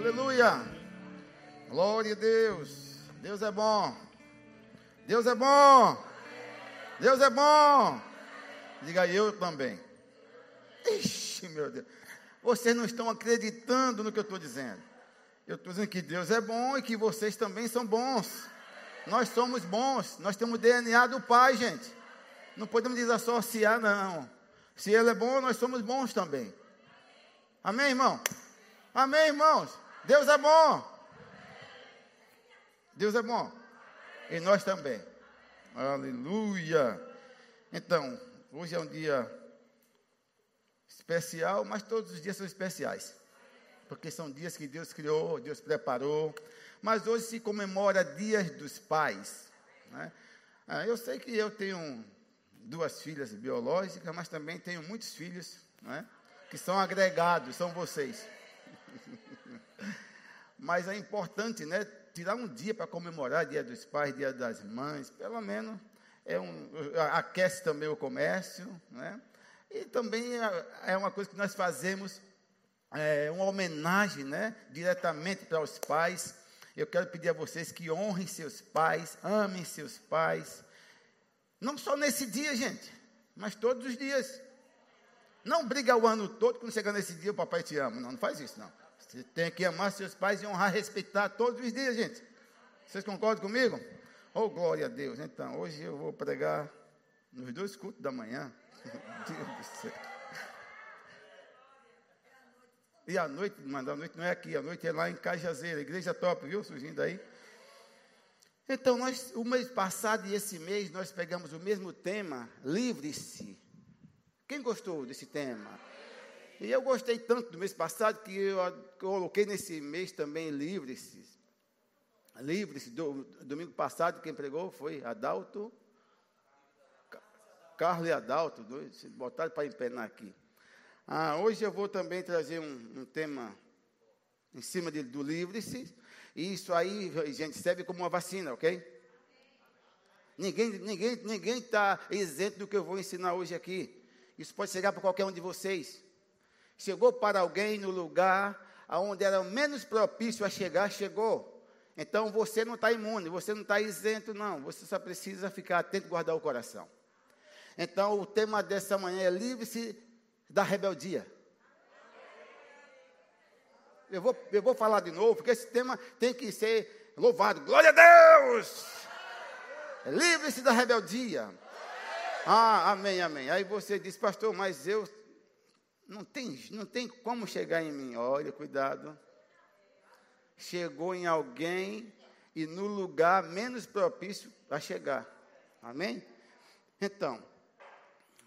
Aleluia. Glória a Deus. Deus é bom. Deus é bom. Deus é bom. Diga eu também. Ixi, meu Deus. Vocês não estão acreditando no que eu estou dizendo. Eu estou dizendo que Deus é bom e que vocês também são bons. Nós somos bons. Nós temos DNA do Pai, gente. Não podemos desassociar, não. Se Ele é bom, nós somos bons também. Amém, irmão? Amém, irmãos? Deus é bom. Deus é bom. E nós também. Aleluia. Então, hoje é um dia especial, mas todos os dias são especiais. Porque são dias que Deus criou, Deus preparou. Mas hoje se comemora Dias dos Pais. Né? Ah, eu sei que eu tenho duas filhas biológicas, mas também tenho muitos filhos né? que são agregados, são vocês. mas é importante, né? Tirar um dia para comemorar Dia dos Pais, Dia das Mães, pelo menos é um, aquece também o comércio, né? E também é, é uma coisa que nós fazemos, é, uma homenagem, né? Diretamente para os pais. Eu quero pedir a vocês que honrem seus pais, amem seus pais. Não só nesse dia, gente, mas todos os dias. Não briga o ano todo, quando chegar nesse dia o papai te ama. Não, não faz isso, não. Você tem que amar seus pais e honrar, respeitar todos os dias, gente. Vocês concordam comigo? Oh, glória a Deus. Então, hoje eu vou pregar nos dois cultos da manhã. Deus do céu. E a noite, mas a noite não é aqui, a noite é lá em Cajazeira, igreja top, viu? Surgindo aí. Então, nós, o mês passado e esse mês, nós pegamos o mesmo tema, livre-se. Quem gostou desse tema? E eu gostei tanto do mês passado que eu coloquei nesse mês também livre-se. Livre-se. Do, domingo passado, quem pregou foi Adalto. Carlos e Adalto, dois, botaram para empenar aqui. Ah, hoje eu vou também trazer um, um tema em cima de, do livre-se. E isso aí, gente, serve como uma vacina, ok? Ninguém está ninguém, ninguém tá isento do que eu vou ensinar hoje aqui. Isso pode chegar para qualquer um de vocês. Chegou para alguém no lugar onde era menos propício a chegar, chegou. Então você não está imune, você não está isento, não. Você só precisa ficar atento e guardar o coração. Então o tema dessa manhã é livre-se da rebeldia. Eu vou, eu vou falar de novo, porque esse tema tem que ser louvado. Glória a Deus! Livre-se da rebeldia. Ah, amém, amém. Aí você diz, pastor, mas eu não tem, não tem como chegar em mim. Olha, cuidado. Chegou em alguém e no lugar menos propício a chegar. Amém? Então,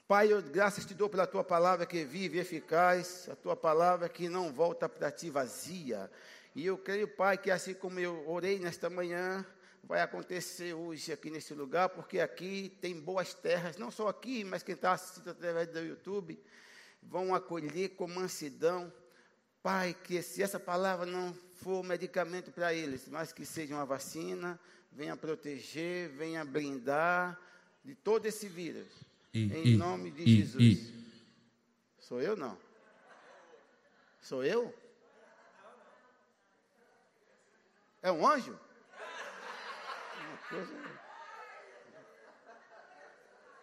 Pai, eu graças te dou pela tua palavra que vive e eficaz, a tua palavra que não volta para ti vazia. E eu creio, Pai, que assim como eu orei nesta manhã, vai acontecer hoje aqui nesse lugar, porque aqui tem boas terras, não só aqui, mas quem está assistindo através do YouTube, vão acolher com mansidão. Pai, que se essa palavra não for medicamento para eles, mas que seja uma vacina, venha proteger, venha blindar de todo esse vírus e, em e, nome de e, Jesus. Sou eu não? Sou eu? É um anjo?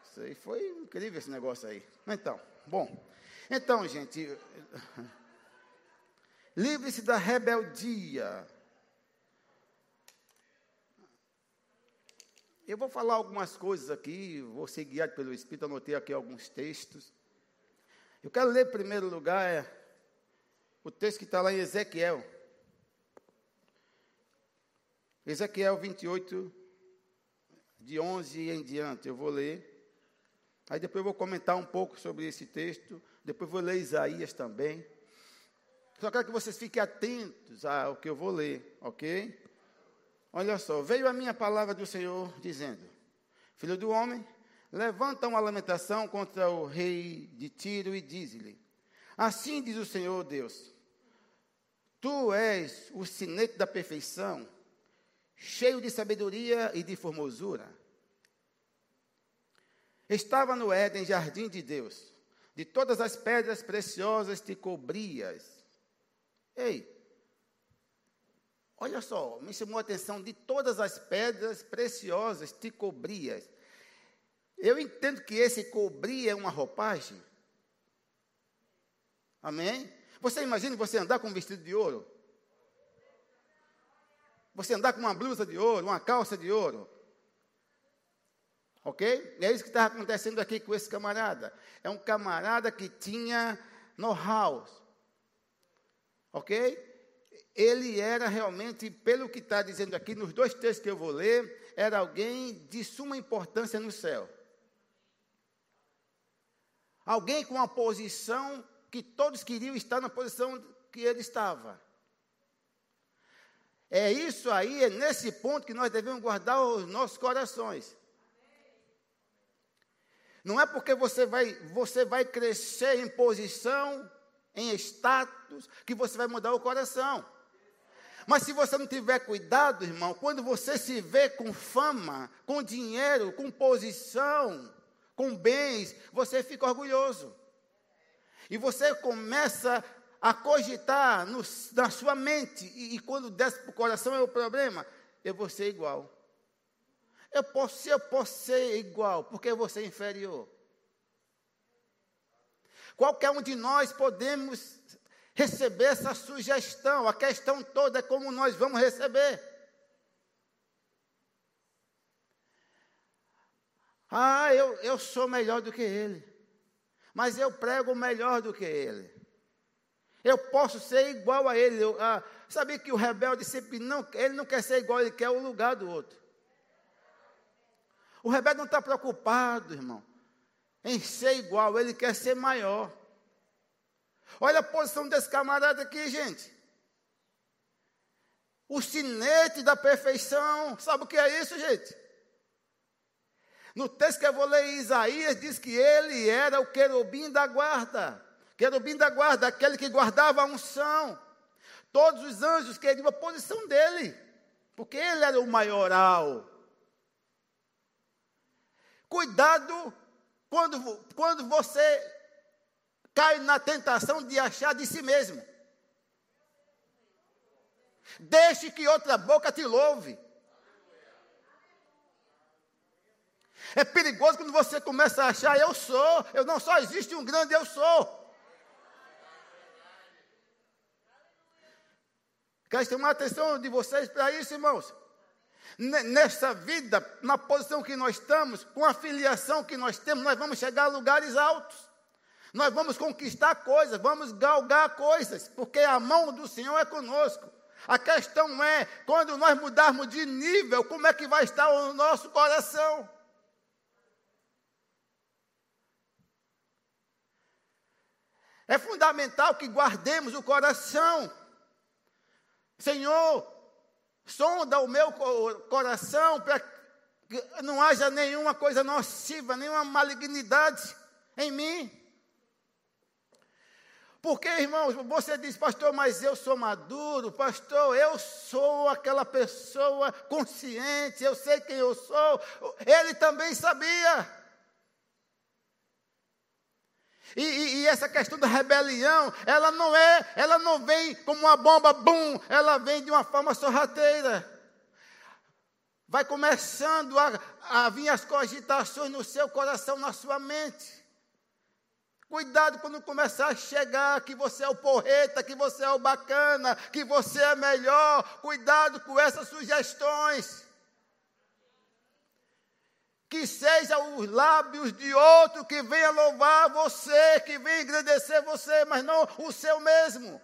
Isso aí foi incrível esse negócio aí. Então, bom. Então, gente, livre-se da rebeldia. Eu vou falar algumas coisas aqui, vou ser guiado pelo Espírito, anotei aqui alguns textos. Eu quero ler em primeiro lugar é, o texto que está lá em Ezequiel. Ezequiel 28, de 11 em diante, eu vou ler. Aí depois eu vou comentar um pouco sobre esse texto. Depois vou ler Isaías também. Só quero que vocês fiquem atentos ao que eu vou ler, ok? Olha só, veio a minha palavra do Senhor dizendo: Filho do homem, levanta uma lamentação contra o rei de Tiro e diz-lhe: Assim diz o Senhor Deus: Tu és o sinete da perfeição, cheio de sabedoria e de formosura. Estava no Éden, jardim de Deus, de todas as pedras preciosas te cobrias. Ei, Olha só, me chamou a atenção de todas as pedras preciosas te cobrias. Eu entendo que esse cobrir é uma roupagem. Amém? Você imagina você andar com um vestido de ouro? Você andar com uma blusa de ouro, uma calça de ouro? Ok? É isso que está acontecendo aqui com esse camarada. É um camarada que tinha know-how. Ok? ele era realmente, pelo que está dizendo aqui, nos dois textos que eu vou ler, era alguém de suma importância no céu. Alguém com uma posição que todos queriam estar na posição que ele estava. É isso aí, é nesse ponto que nós devemos guardar os nossos corações. Não é porque você vai, você vai crescer em posição, em status, que você vai mudar o coração. Mas se você não tiver cuidado, irmão, quando você se vê com fama, com dinheiro, com posição, com bens, você fica orgulhoso. E você começa a cogitar no, na sua mente, e, e quando desce para o coração é o problema, eu vou ser igual. Eu posso, eu posso ser igual, porque vou ser inferior. Qualquer um de nós podemos receber essa sugestão. A questão toda é como nós vamos receber. Ah, eu, eu sou melhor do que ele. Mas eu prego melhor do que ele. Eu posso ser igual a ele. Eu, ah, que o rebelde sempre não, ele não quer ser igual, ele quer o lugar do outro. O rebelde não está preocupado, irmão, em ser igual, ele quer ser maior. Olha a posição desse camarada aqui, gente. O sinete da perfeição. Sabe o que é isso, gente? No texto que eu vou ler, Isaías diz que ele era o querubim da guarda. Querubim da guarda, aquele que guardava a unção. Todos os anjos queriam a posição dele, porque ele era o maioral. Cuidado quando, quando você cai na tentação de achar de si mesmo. Deixe que outra boca te louve. É perigoso quando você começa a achar eu sou, eu não só existe um grande eu sou. Quero chamar a atenção de vocês para isso, irmãos. Nessa vida, na posição que nós estamos, com a filiação que nós temos, nós vamos chegar a lugares altos. Nós vamos conquistar coisas, vamos galgar coisas, porque a mão do Senhor é conosco. A questão é, quando nós mudarmos de nível, como é que vai estar o nosso coração? É fundamental que guardemos o coração. Senhor, sonda o meu coração para que não haja nenhuma coisa nociva, nenhuma malignidade em mim. Porque, irmãos, você diz, pastor, mas eu sou maduro, pastor, eu sou aquela pessoa consciente, eu sei quem eu sou. Ele também sabia. E, e, e, essa questão da rebelião, ela não é, ela não vem como uma bomba, bum, ela vem de uma forma sorrateira. Vai começando a, a vir as cogitações no seu coração, na sua mente. Cuidado quando começar a chegar que você é o porreta, que você é o bacana, que você é melhor. Cuidado com essas sugestões. Que sejam os lábios de outro que venha louvar você, que venha engrandecer você, mas não o seu mesmo.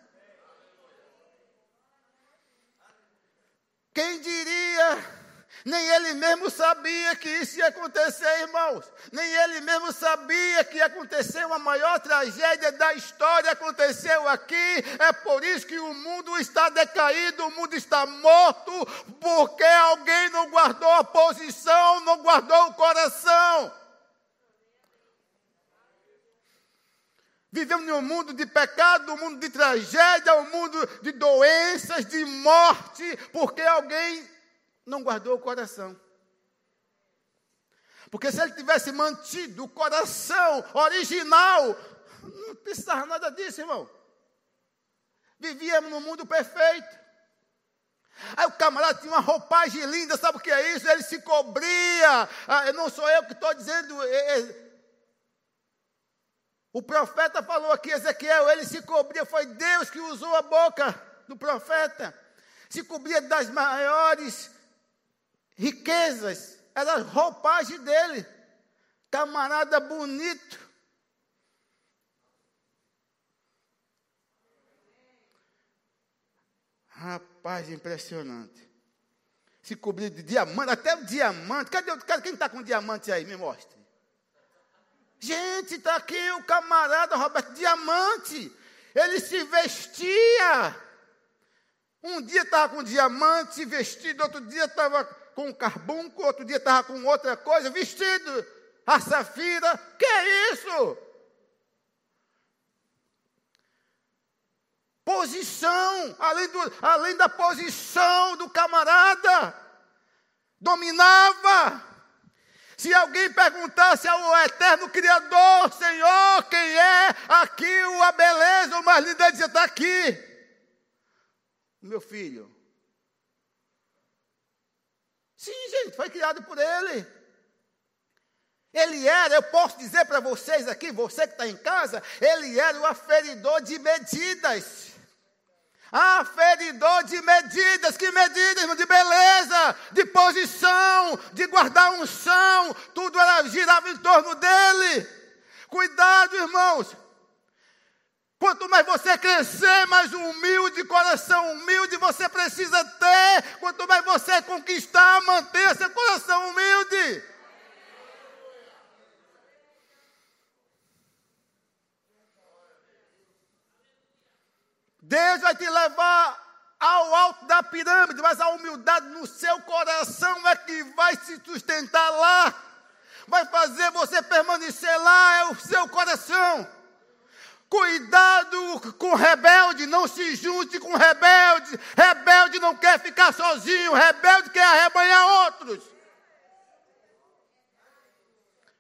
Quem diria nem ele mesmo sabia que isso ia acontecer, irmãos. Nem ele mesmo sabia que ia acontecer uma maior tragédia da história. Aconteceu aqui. É por isso que o mundo está decaído, o mundo está morto, porque alguém não guardou a posição, não guardou o coração. Vivemos em um mundo de pecado, um mundo de tragédia, um mundo de doenças, de morte, porque alguém não guardou o coração. Porque se ele tivesse mantido o coração original, não precisava nada disso, irmão. Vivíamos num mundo perfeito. camarada tinha uma roupagem linda, sabe o que é isso? Ele se cobria. Ah, não sou eu que estou dizendo. É, é. O profeta falou aqui, Ezequiel, ele se cobria, foi Deus que usou a boca do profeta. Se cobria das maiores riquezas, era a roupagem dele. Camarada bonito. Rapaz, impressionante. Se cobrir de diamante, até o diamante. Cadê, cadê quem está com diamante aí? Me mostre. Gente, está aqui o camarada Roberto Diamante. Ele se vestia. Um dia estava com diamante vestido, outro dia estava com carbunco, outro dia estava com outra coisa, vestido. A safira. Que é isso? Posição, além, do, além da posição do camarada, dominava. Se alguém perguntasse ao eterno Criador, Senhor, quem é aqui a beleza, o mais lindo, ele dizia: está aqui. Meu filho. Sim, gente, foi criado por ele. Ele era, eu posso dizer para vocês aqui, você que está em casa, ele era o aferidor de medidas. Aferidor de medidas, que medidas? De beleza, de posição, de guardar unção, tudo era, girava em torno dele. Cuidado, irmãos. Quanto mais você crescer, mais humilde, coração humilde você precisa ter. Quanto mais você conquistar, manter seu coração humilde. Deus vai te levar ao alto da pirâmide, mas a humildade no seu coração é que vai se sustentar lá, vai fazer você permanecer lá, é o seu coração. Cuidado com rebelde, não se junte com rebelde. Rebelde não quer ficar sozinho, rebelde quer arrebanhar outros.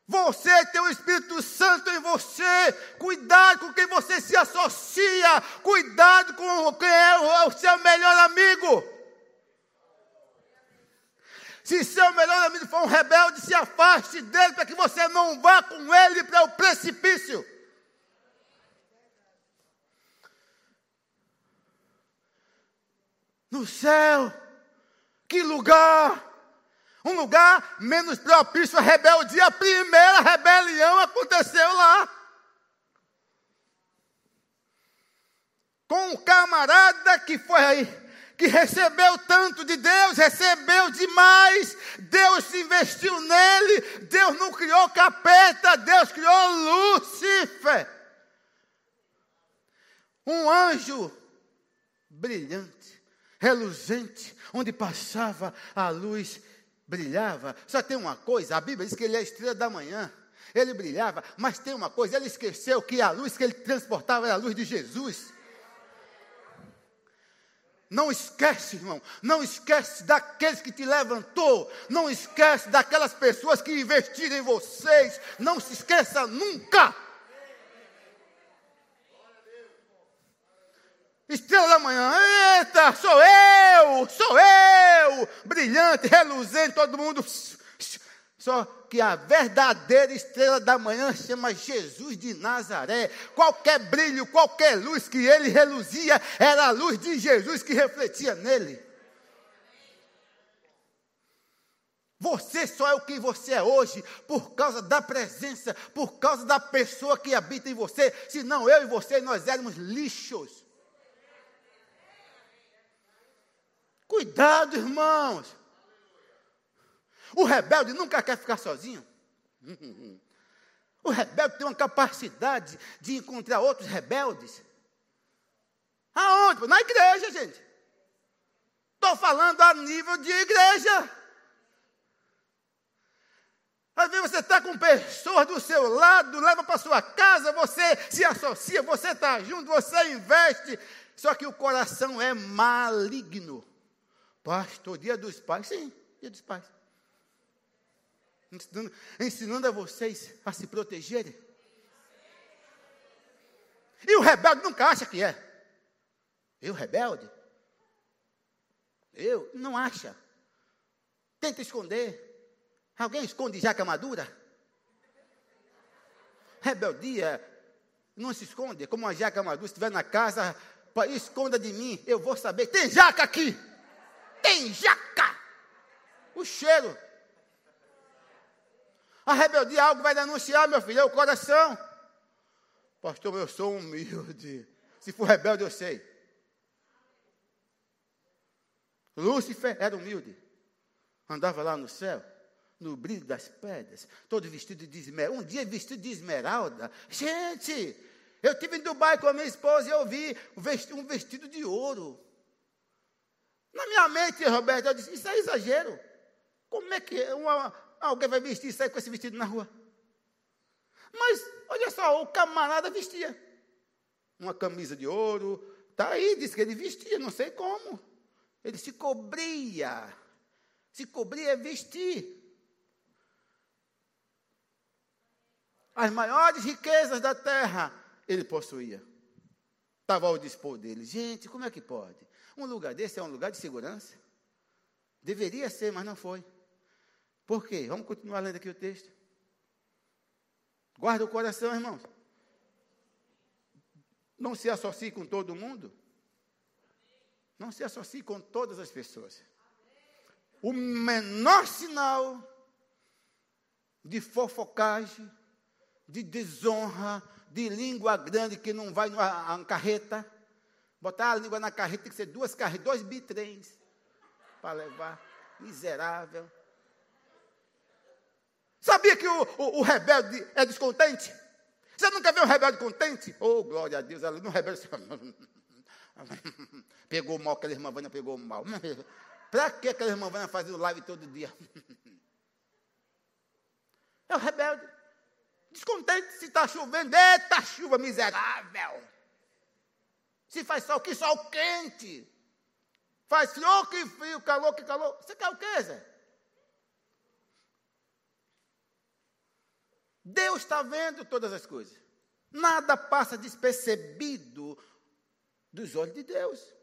Você tem o Espírito Santo em você. Cuidado com quem você se associa. Cuidado com quem é o seu melhor amigo. Se seu melhor amigo for um rebelde, se afaste dele para que você não vá com ele para o precipício. No céu, que lugar! um lugar menos propício à rebeldia. A primeira rebelião aconteceu lá. Com um camarada que foi aí, que recebeu tanto de Deus, recebeu demais. Deus investiu nele. Deus não criou capeta, Deus criou Lúcifer. Um anjo brilhante, reluzente, onde passava a luz brilhava. Só tem uma coisa: a Bíblia diz que ele é a estrela da manhã. Ele brilhava, mas tem uma coisa: ele esqueceu que a luz que ele transportava era a luz de Jesus. Não esquece, irmão. Não esquece daqueles que te levantou. Não esquece daquelas pessoas que investiram em vocês. Não se esqueça nunca. Estrela da manhã, eita, sou eu, sou eu, brilhante, reluzente, todo mundo. Só que a verdadeira estrela da manhã chama Jesus de Nazaré. Qualquer brilho, qualquer luz que ele reluzia, era a luz de Jesus que refletia nele. Você só é o que você é hoje por causa da presença, por causa da pessoa que habita em você. Senão eu e você nós éramos lixos. Cuidado, irmãos. O rebelde nunca quer ficar sozinho. O rebelde tem uma capacidade de encontrar outros rebeldes. Aonde? Na igreja, gente. Estou falando a nível de igreja. Às vezes você está com pessoas do seu lado, leva para sua casa, você se associa, você está junto, você investe. Só que o coração é maligno. Pastor, dia dos pais? Sim, dia dos pais. Ensinando, ensinando a vocês a se protegerem. E o rebelde nunca acha que é. Eu rebelde? Eu? Não acha. Tenta esconder. Alguém esconde jaca madura? Rebeldia não se esconde. Como uma jaca madura, se estiver na casa, esconda de mim, eu vou saber. Tem jaca aqui! Tem jaca! O cheiro. A rebeldia é algo vai denunciar, meu filho, é o coração. Pastor, eu sou humilde. Se for rebelde, eu sei. Lúcifer era humilde. Andava lá no céu, no brilho das pedras, todo vestido de esmeralda. Um dia vestido de esmeralda. Gente, eu estive em Dubai com a minha esposa e eu vi um vestido de ouro. Na minha mente, Roberto, eu disse: Isso é exagero. Como é que uma, alguém vai vestir aí com esse vestido na rua? Mas, olha só, o camarada vestia uma camisa de ouro, está aí, disse que ele vestia, não sei como. Ele se cobria. Se cobria é vestir. As maiores riquezas da terra ele possuía. Estava ao dispor dele. Gente, como é que pode? Um lugar desse é um lugar de segurança? Deveria ser, mas não foi. Por quê? Vamos continuar lendo aqui o texto. Guarda o coração, irmãos. Não se associe com todo mundo. Não se associe com todas as pessoas. O menor sinal de fofocagem, de desonra, de língua grande que não vai numa carreta. Botar a língua na carreta tem que ser duas carretas, dois bitrens para levar. Miserável. Sabia que o, o, o, rebelde é descontente? Você nunca viu um rebelde contente? Oh, glória a Deus, ela não rebelde. pegou mal, aquela irmã Vânia pegou mal. Para que aquela irmã Vânia fazendo live todo dia? É o rebelde. Descontente se está chovendo. Eita, chuva miserável. Se faz sol, que sol quente. Faz frio, que frio, calor, que calor. Você quer o quê, Zé? Deus está vendo todas as coisas. Nada passa despercebido dos olhos de Deus.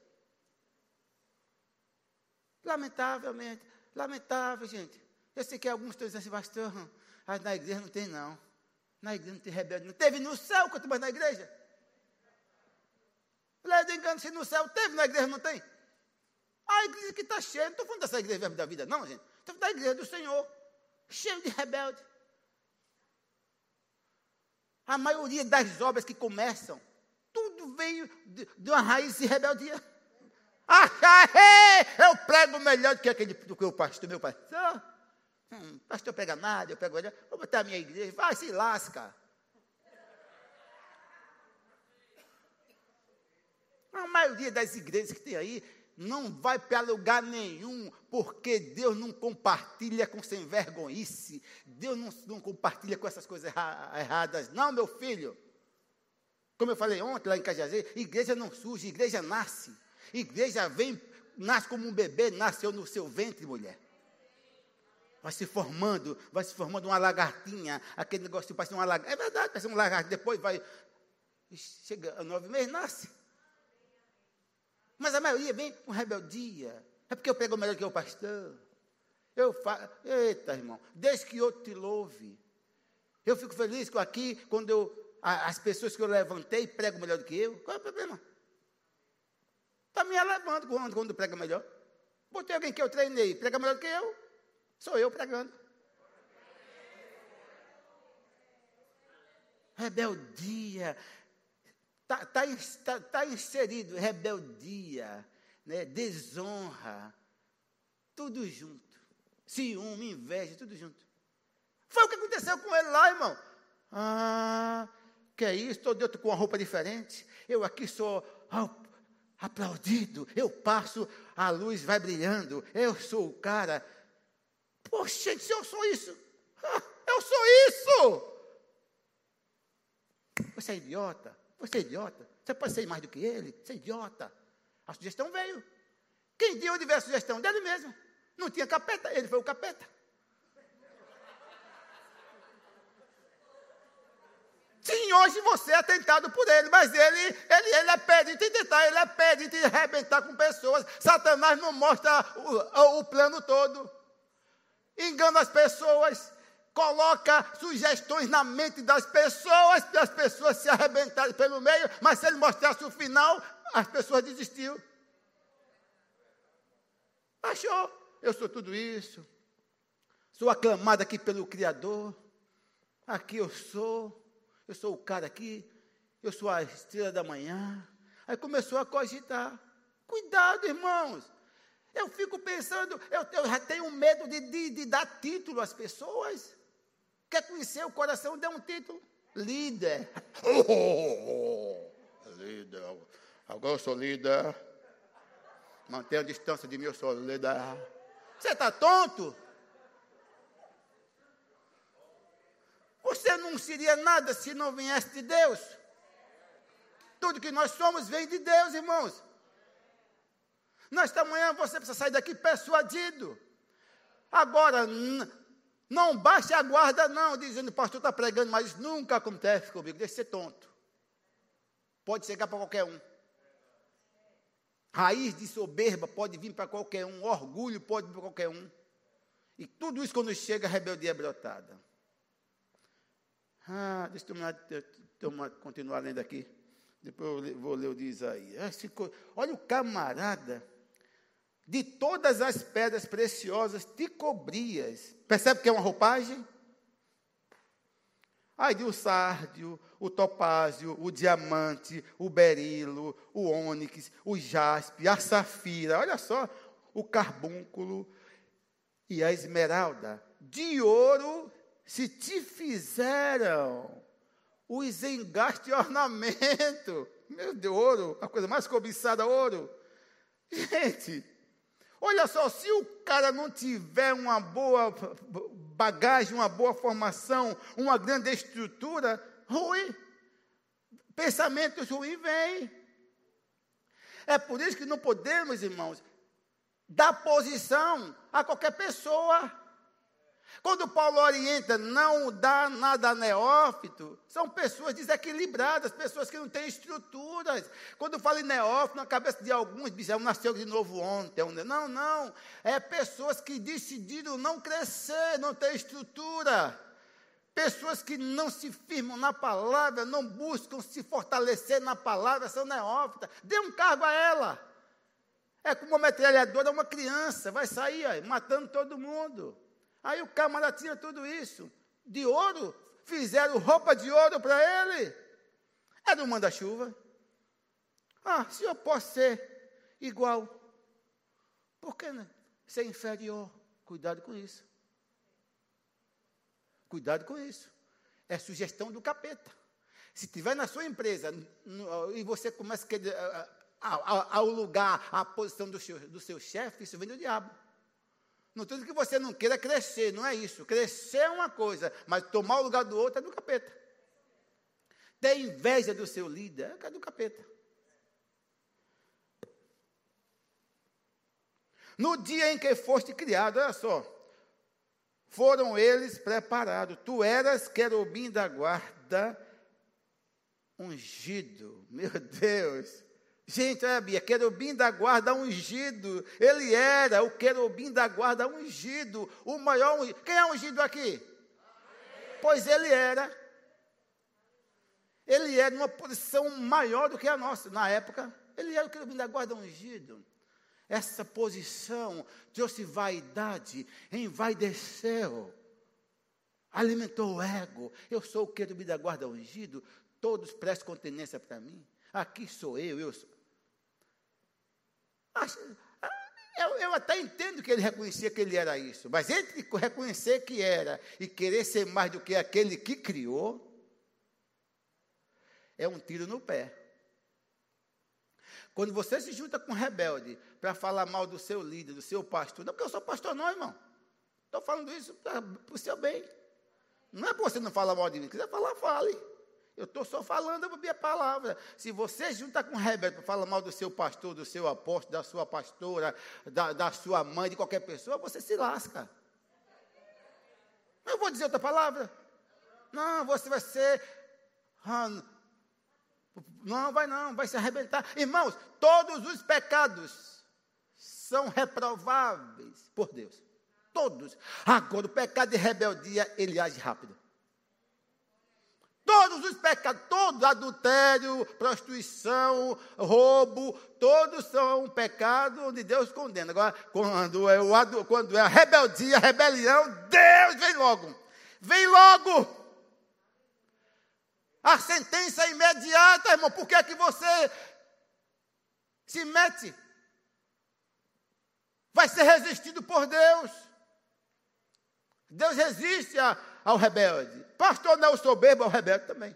Lamentavelmente, lamentável, gente. Eu sei que alguns estão dizendo assim, pastor, na igreja não tem, não. Na igreja não tem rebelde. Não teve no céu, quanto mais na igreja. Leve de engano, se no céu teve, na igreja não tem. A igreja que está cheia, não estou falando dessa igreja da vida, não, gente. Estou falando da igreja do Senhor, cheia de rebelde. A maioria das obras que começam, tudo veio de, de uma raiz de rebeldia. Ah, eu prego melhor do que aquele do que o pastor, meu pastor. Hum, pastor pega nada, eu pego melhor. Vou botar a minha igreja, vai se lasca. A maioria das igrejas que tem aí não vai para lugar nenhum, porque Deus não compartilha com sem vergonhice, Deus não, não compartilha com essas coisas erra, erradas, não, meu filho. Como eu falei ontem lá em Cajazê, igreja não surge, igreja nasce. Igreja vem, nasce como um bebê, nasceu no seu ventre, mulher. Vai se formando, vai se formando uma lagartinha, aquele negócio parece uma lagartinha. É verdade, parece uma lagartinha, depois vai. Chega nove meses, nasce. Mas a maioria vem com rebeldia. É porque eu pego melhor que o pastor. Eu falo, eita, irmão, desde que eu te louve. Eu fico feliz com aqui, quando eu, as pessoas que eu levantei pregam melhor do que eu. Qual é o problema? Está me elevando quando, quando prega melhor. Botei alguém que eu treinei, prega melhor do que eu. Sou eu pregando. Rebeldia Está tá, tá, tá inserido rebeldia, né, desonra, tudo junto. Ciúme, inveja, tudo junto. Foi o que aconteceu com ele lá, irmão. Ah, que é isso? Todo dia com uma roupa diferente. Eu aqui sou aplaudido. Eu passo, a luz vai brilhando. Eu sou o cara. Poxa, se eu sou isso, ah, eu sou isso. Você é idiota. Você é idiota. Você pode ser mais do que ele. Você é idiota. A sugestão veio. Quem deu de ver a sugestão? Dele mesmo. Não tinha capeta, ele foi o capeta. Sim, hoje você é tentado por ele, mas ele, ele, ele é perito em tentar, ele é perito em arrebentar com pessoas. Satanás não mostra o, o plano todo. Engana as pessoas, coloca sugestões na mente das pessoas, para as pessoas se arrebentarem pelo meio, mas se ele mostrasse o final, as pessoas desistiam. Achou, eu sou tudo isso, sou aclamado aqui pelo Criador, aqui eu sou, eu sou o cara aqui, eu sou a estrela da manhã. Aí começou a cogitar. Cuidado, irmãos. Eu fico pensando, eu, eu já tenho medo de, de, de, dar título às pessoas. Quer conhecer o coração? Dê um título. Líder. Oh, líder. Agora eu sou líder. Mantenha a distância de mim, eu sou líder. Você está tonto? Você não seria nada se não viesse de Deus. Tudo que nós somos vem de Deus, irmãos. Nesta manhã você precisa sair daqui persuadido. Agora, não baixe a guarda, não, dizendo, o pastor está pregando, mas isso nunca acontece comigo. Deixa de ser tonto. Pode chegar para qualquer um. Raiz de soberba pode vir para qualquer um. Orgulho pode vir para qualquer um. E tudo isso, quando chega, a rebeldia é brotada. Ah, deixa eu tomar, continuar lendo aqui. Depois eu vou ler o de Isaías. Olha o camarada. De todas as pedras preciosas te cobrias. Percebe que é uma roupagem? Aí de o sárdio, o topázio, o diamante, o berilo, o ônix, o jaspe, a safira, olha só, o carbúnculo e a esmeralda. De ouro se te fizeram os engastes de ornamento, meu Deus, ouro, a coisa mais cobiçada, ouro. Gente, olha só, se o cara não tiver uma boa bagagem, uma boa formação, uma grande estrutura, ruim, pensamentos ruins vêm. É por isso que não podemos, irmãos, dar posição a qualquer pessoa. Quando Paulo orienta não dá nada a neófito, são pessoas desequilibradas, pessoas que não têm estruturas. Quando fala em neófito, na cabeça de alguns, dizem, nasceu de novo ontem. Não, não. É pessoas que decidiram não crescer, não ter estrutura. Pessoas que não se firmam na palavra, não buscam se fortalecer na palavra, são neófitas. Dê um cargo a ela. É como uma metralhadora, uma criança, vai sair aí, matando todo mundo. Aí o camarada tinha tudo isso, de ouro, fizeram roupa de ouro para ele. Era um manda-chuva. Ah, se eu posso ser igual, por que não? ser inferior? Cuidado com isso. Cuidado com isso. É sugestão do capeta. Se tiver na sua empresa no, e você começa a querer ao lugar, a posição do seu, do seu chefe, isso vem do diabo. Não tudo que você não queira crescer, não é isso. Crescer é uma coisa, mas tomar o lugar do outro é do capeta. Ter inveja do seu líder é do capeta. No dia em que foste criado, olha só, foram eles preparados. Tu eras querubim da guarda, ungido. Meu Deus. Gente, olha, Bia, querubim da guarda ungido. Ele era o querubim da guarda ungido, o maior ungido. Quem é ungido aqui? Pois ele era. Ele era numa posição maior do que a nossa na época. Ele era o querubim da guarda ungido. Essa posição trouxe vaidade, envaideceu, alimentou o ego. Eu sou o querubim da guarda ungido, todos prestem continência para mim. Aqui sou eu, eu sou. Eu, eu, até entendo que ele reconhecia que ele era isso, mas entre reconhecer que era e querer ser mais do que aquele que criou, é um tiro no pé. Quando você se junta com um rebelde para falar mal do seu líder, do seu pastor, não porque eu sou pastor, não, irmão. Estou falando isso para o seu bem. Não é para você não falar mal de mim. Se quiser falar, fale. Eu estou só falando a minha palavra. Se você junta com rebelde para falar mal do seu pastor, do seu apóstolo, da sua pastora, da, da sua mãe, de qualquer pessoa, você se lasca. Eu vou dizer outra palavra. Não, você vai ser não, vai não, vai se arrebentar. Irmãos, todos os pecados são reprováveis por Deus. Todos. Agora, o pecado de rebeldia, ele age rápido. Todos os pecados, todos, adultério, prostituição, roubo, todos são um pecado onde Deus condena. Agora, quando é, o, quando é a rebeldia, a rebelião, Deus vem logo. Vem logo. A sentença é imediata, irmão. Por que é que você se mete? Vai ser resistido por Deus. Deus resiste a, ao rebelde. Pastor não é o soberbo, é o rebelde também.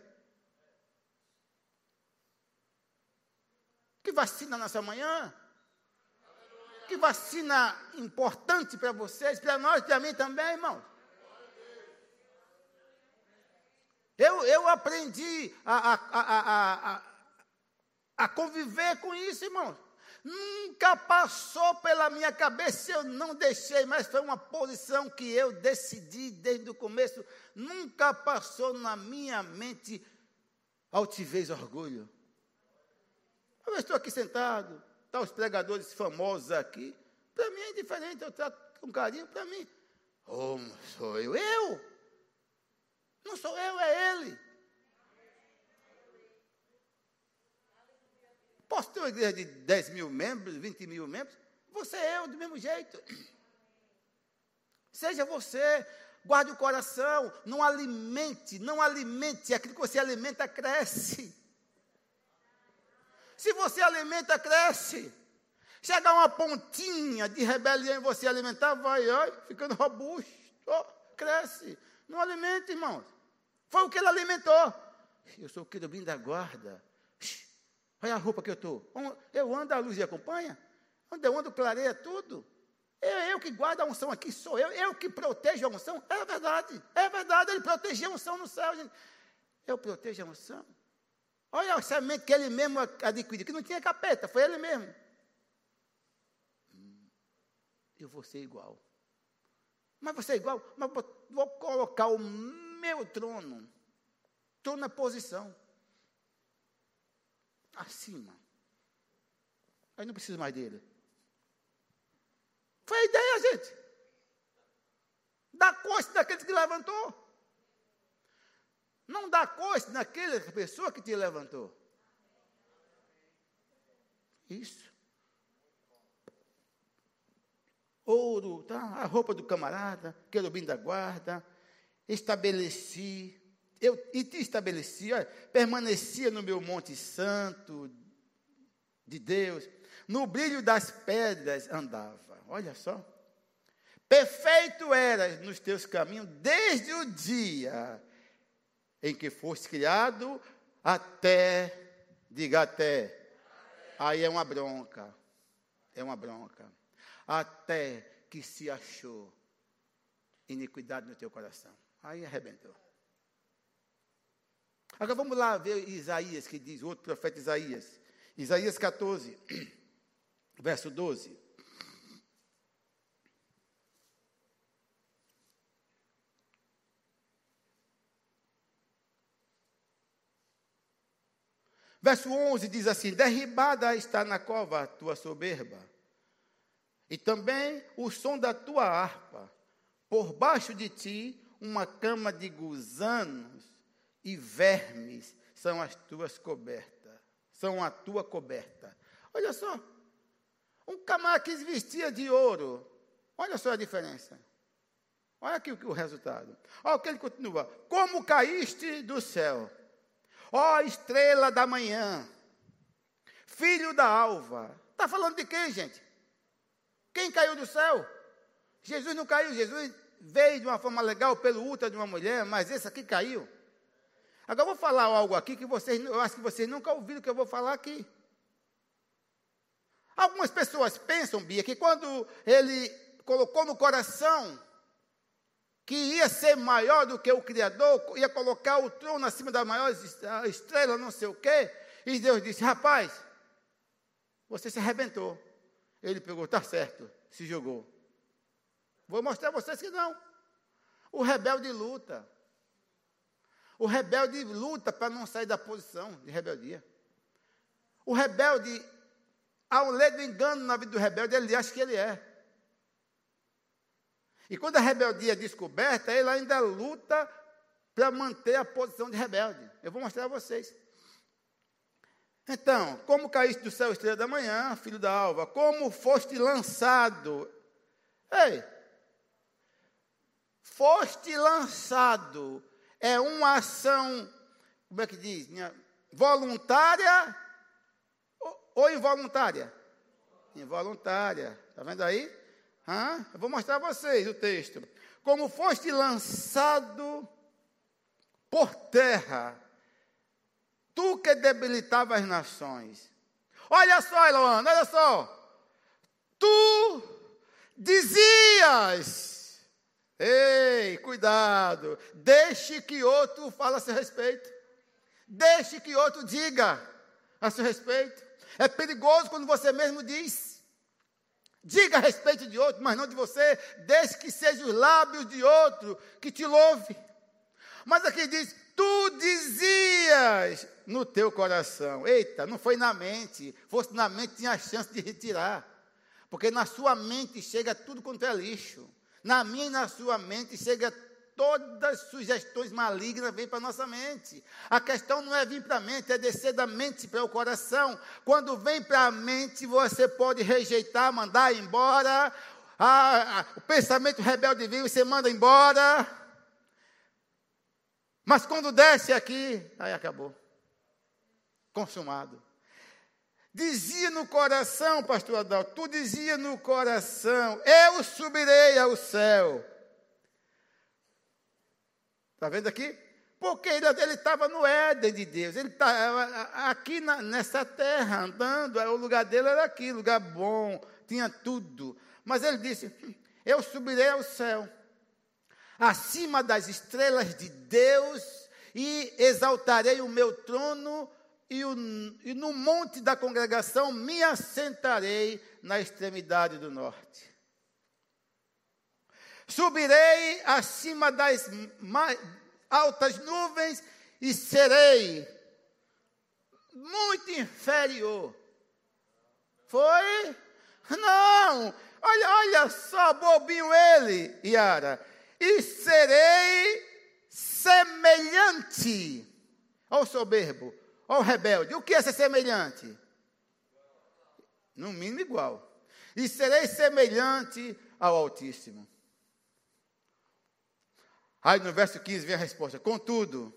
Que vacina nessa manhã? Que vacina importante para vocês, para nós, para mim também, irmão. Eu, eu aprendi a, a, a, a, conviver com isso, irmão. Nunca passou pela minha cabeça, eu não deixei, mas foi uma posição que eu decidi desde o começo. Nunca passou na minha mente altivez, orgulho. Eu estou aqui sentado, tá os pregadores famosos aqui. Para mim é indiferente, eu trato com carinho para mim. Oh, sou eu? Eu? Não sou eu, é Ele. Posso ter uma igreja de 10 mil membros, 20 mil membros? Você é eu, do mesmo jeito. Seja você, guarde o coração, não alimente, não alimente, aquilo que você alimenta cresce. Se você alimenta, cresce. Chegar uma pontinha de rebelião em você alimentar, vai, vai ficando robusto, cresce. Não alimente, irmãos. Foi o que ele alimentou. Eu sou o querubim da guarda. Olha a roupa que eu estou. Eu ando, a luz e acompanha. Onde eu ando, clareia tudo. É eu que guardo a unção aqui, sou eu. Eu que protejo a unção. É verdade. É verdade, ele protegeu a unção no céu. Gente. Eu protejo a unção. Olha a semente que ele mesmo adquiriu, que não tinha capeta, foi ele mesmo. Hum, eu vou ser igual. Mas você é igual? Mas vou colocar o meu trono. Trono é posição. Acima. Aí não preciso mais dele. Foi a ideia, gente. Dá costa daquele que levantou. Não dá costa naquela pessoa que te levantou. Isso. Ouro, tá? a roupa do camarada, querubim da guarda, estabeleci, eu e te estabeleci, olha, permanecia no meu monte santo de Deus, no brilho das pedras andava. Olha só. Perfeito eras nos teus caminhos desde o dia em que foste criado até, diga até. Aí é uma bronca. É uma bronca. Até que se achou iniquidade no teu coração. Aí arrebentou. Agora vamos lá ver Isaías, que diz, outro profeta Isaías. Isaías 14, verso 12. Verso 11 diz assim: Derribada está na cova a tua soberba, e também o som da tua harpa. Por baixo de ti uma cama de gusanos e vermes são as tuas cobertas, são a tua coberta. Olha só, um camarada que vestia de ouro, olha só a diferença. Olha aqui o, o resultado. Olha o que ele continua. Como caíste do céu, ó estrela da manhã, filho da alva. Está falando de quem, gente? Quem caiu do céu? Jesus não caiu, Jesus veio de uma forma legal pelo útero de uma mulher, mas esse aqui caiu. Agora eu vou falar algo aqui que vocês, eu acho que vocês nunca ouviram que eu vou falar aqui. Algumas pessoas pensam, Bia, que quando ele colocou no coração que ia ser maior do que o Criador, ia colocar o trono acima da maior estrela, não sei o quê, e Deus disse: rapaz, você se arrebentou. Ele pegou, está certo, se jogou. Vou mostrar a vocês que não. O rebelde luta. O rebelde luta para não sair da posição de rebeldia. O rebelde, ao ler do engano na vida do rebelde, ele acha que ele é. E quando a rebeldia é descoberta, ele ainda luta para manter a posição de rebelde. Eu vou mostrar a vocês. Então, como caíste do céu estrela da manhã, filho da alva, como foste lançado. Ei! Foste lançado. É uma ação, como é que diz? Voluntária ou involuntária? Involuntária. Está vendo aí? Hã? Eu vou mostrar a vocês o texto. Como foste lançado por terra Tu que debilitava as nações. Olha só, Eloana, olha só. Tu dizias. Ei, cuidado. Deixe que outro fale a seu respeito. Deixe que outro diga a seu respeito. É perigoso quando você mesmo diz. Diga a respeito de outro, mas não de você. Deixe que sejam os lábios de outro que te louve. Mas aqui diz: Tu dizias no teu coração. Eita, não foi na mente. Fosse na mente, tinha a chance de retirar. Porque na sua mente chega tudo quanto é lixo. Na minha e na sua mente chega todas as sugestões malignas vêm para a nossa mente. A questão não é vir para a mente, é descer da mente para o coração. Quando vem para a mente, você pode rejeitar, mandar embora. Ah, o pensamento rebelde vem, você manda embora. Mas quando desce aqui, aí acabou. Consumado. Dizia no coração, pastor Adalto, tu dizia no coração, eu subirei ao céu. Está vendo aqui? Porque ele estava no Éden de Deus. Ele estava aqui na, nessa terra, andando. O lugar dele era aqui, lugar bom, tinha tudo. Mas ele disse: Eu subirei ao céu acima das estrelas de Deus, e exaltarei o meu trono, e, o, e no monte da congregação me assentarei na extremidade do norte. Subirei acima das mais altas nuvens e serei muito inferior. Foi? Não! Olha, olha só, bobinho ele, Yara e serei semelhante ao soberbo, ao rebelde. O que é ser semelhante? No mínimo igual. E serei semelhante ao Altíssimo. Aí no verso 15 vem a resposta: Contudo,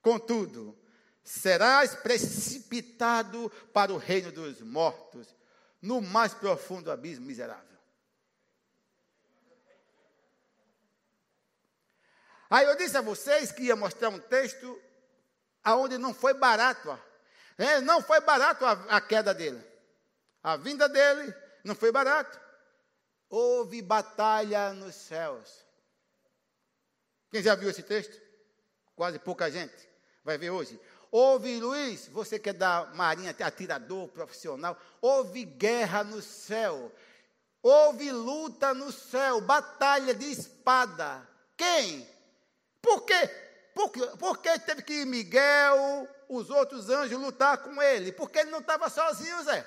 contudo, serás precipitado para o reino dos mortos, no mais profundo abismo miserável. Aí eu disse a vocês que ia mostrar um texto aonde não foi barato, é, não foi barato a, a queda dele. A vinda dele não foi barato. Houve batalha nos céus. Quem já viu esse texto? Quase pouca gente. Vai ver hoje. Houve, Luiz, você que é da marinha, atirador profissional, houve guerra no céu. Houve luta no céu, batalha de espada. Quem? Por quê? Por, por que teve que Miguel, os outros anjos, lutar com ele? Porque ele não estava sozinho, Zé.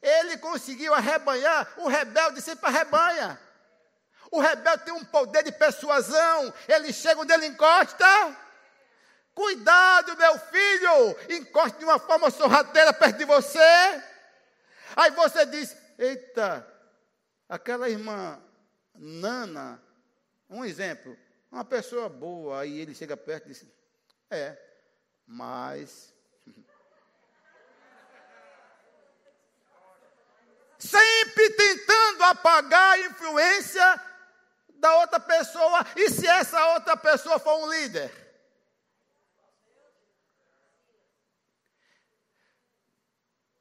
Ele conseguiu arrebanhar, o rebelde sempre arrebanha. O rebelde tem um poder de persuasão. Ele chega onde ele encosta. Cuidado, meu filho. Encoste de uma forma sorrateira perto de você. Aí você diz: Eita, aquela irmã Nana, um exemplo, uma pessoa boa, aí ele chega perto e diz: É, mas. Sempre tentando apagar a influência da outra pessoa, e se essa outra pessoa for um líder?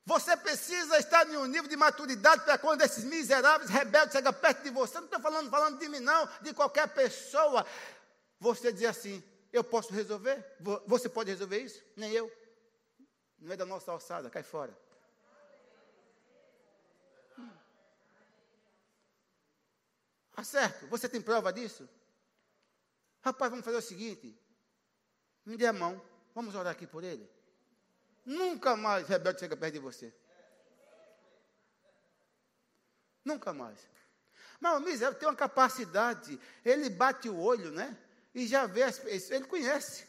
Você precisa estar em um nível de maturidade para quando esses miseráveis rebeldes chegam perto de você. Não estou falando, falando de mim, não, de qualquer pessoa. Você dizer assim: eu posso resolver? Você pode resolver isso? Nem eu. Não é da nossa alçada, cai fora. Ah, certo, você tem prova disso? Rapaz, vamos fazer o seguinte: Me dê a mão. Vamos orar aqui por ele. Nunca mais rebelde chega perto de você. Nunca mais. Mas o miserável tem uma capacidade, ele bate o olho, né? E já vê, as, ele conhece.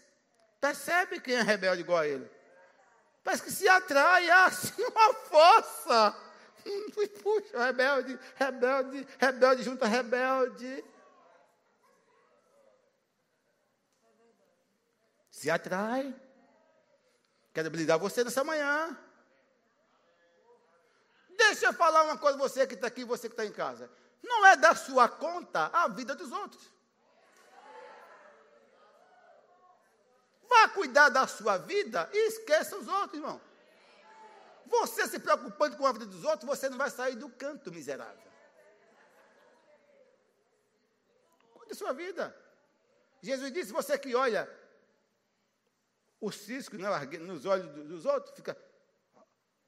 Percebe quem é rebelde igual a ele. Parece que se atrai assim uma força. Puxa, rebelde, rebelde, rebelde junto a rebelde. Se atrai. Quero brindar você nessa manhã. Deixa eu falar uma coisa, você que está aqui, você que está em casa. Não é da sua conta a vida dos outros. Vá cuidar da sua vida e esqueça os outros, irmão. Você se preocupando com a vida dos outros, você não vai sair do canto miserável. Cuide da sua vida. Jesus disse: você que olha o cisco né, nos olhos dos outros, fica.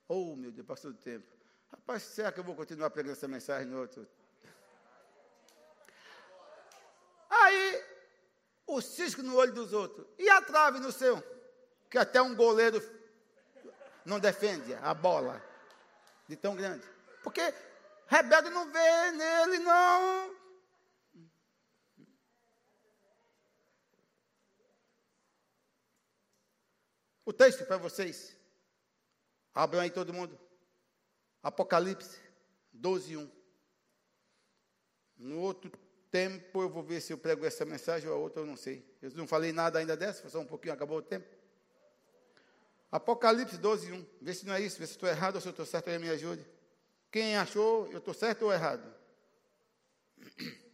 Oh, meu Deus, passou o tempo. Rapaz, será que eu vou continuar pregando essa mensagem no outro? Aí, o cisco no olho dos outros. E a trave no seu? Que até um goleiro não defende a bola de tão grande. Porque rebelde não vê nele, não. O texto para vocês. Abram aí todo mundo. Apocalipse 12, 1. No outro tempo eu vou ver se eu prego essa mensagem ou a outra, eu não sei. Eu não falei nada ainda dessa, foi só um pouquinho, acabou o tempo. Apocalipse 12, 1. Vê se não é isso, vê se estou errado ou se eu estou certo, aí me ajude. Quem achou, eu estou certo ou errado?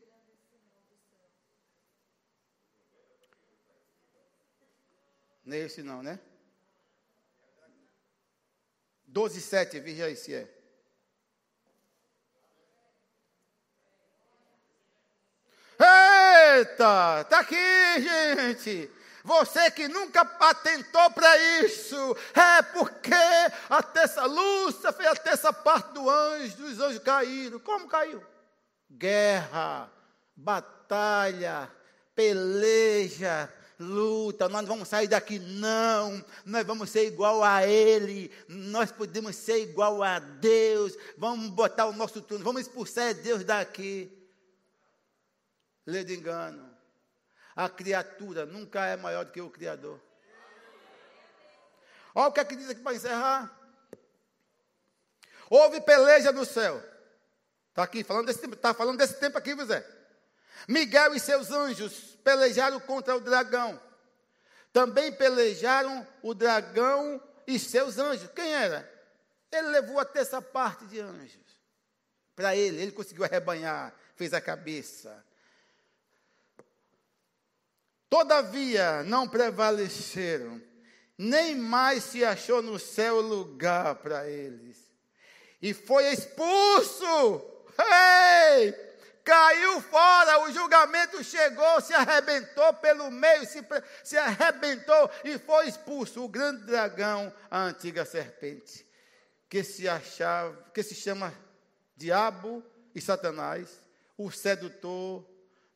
Não é esse não, né? 12, 7, veja aí se é. Eita, está aqui, gente. Você que nunca atentou para isso, é porque a terça Lúcia fez a terça parte do anjo, dos anjos caíram. Como caiu? Guerra, batalha, peleja, luta, nós não vamos sair daqui, não. Nós vamos ser igual a Ele, nós podemos ser igual a Deus. Vamos botar o nosso turno, vamos expulsar Deus daqui. Lê engano. A criatura nunca é maior do que o Criador. Olha o que é que diz aqui para encerrar. Houve peleja no céu. Está aqui, falando desse tempo, está falando desse tempo aqui, José. Miguel e seus anjos pelejaram contra o dragão. Também pelejaram o dragão e seus anjos. Quem era? Ele levou a terça parte de anjos. Para ele, ele conseguiu arrebanhar, fez a cabeça. Todavia não prevaleceram, nem mais se achou no céu lugar para eles. E foi expulso. Ei! Caiu fora, o julgamento chegou, se arrebentou pelo meio, se, se arrebentou e foi expulso o grande dragão, a antiga serpente, que se achava, que se chama Diabo e Satanás, o sedutor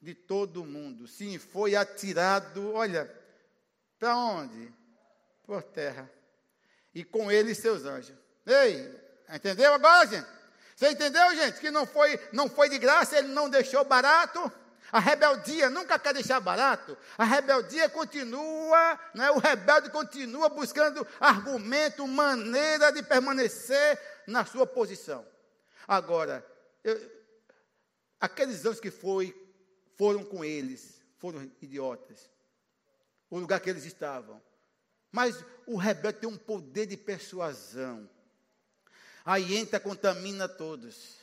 de todo mundo. Sim, foi atirado, olha, para onde? Por terra. E com ele seus anjos. Ei, entendeu agora, gente? Você entendeu, gente? Que não foi, não foi de graça, ele não deixou barato. A rebeldia nunca quer deixar barato. A rebeldia continua, né? o rebelde continua buscando argumento, maneira de permanecer na sua posição. Agora, eu, aqueles anos que foi, foram com eles, foram idiotas. O lugar que eles estavam. Mas o rebelde tem um poder de persuasão. Aí entra, contamina todos.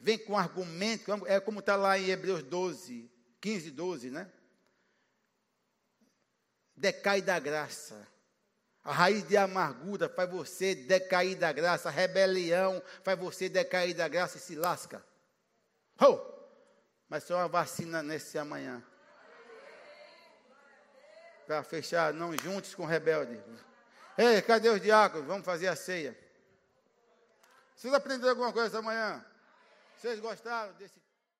Vem com argumento, é como está lá em Hebreus 12, 15, 12, né? Decai da graça. A raiz de amargura faz você decair da graça. A rebelião faz você decair da graça e se lasca. Oh! Mas só uma vacina nesse amanhã. Para fechar, não juntos com rebelde. Ei, cadê os diáconos? Vamos fazer a ceia. Vocês aprenderam alguma coisa essa manhã? Vocês gostaram desse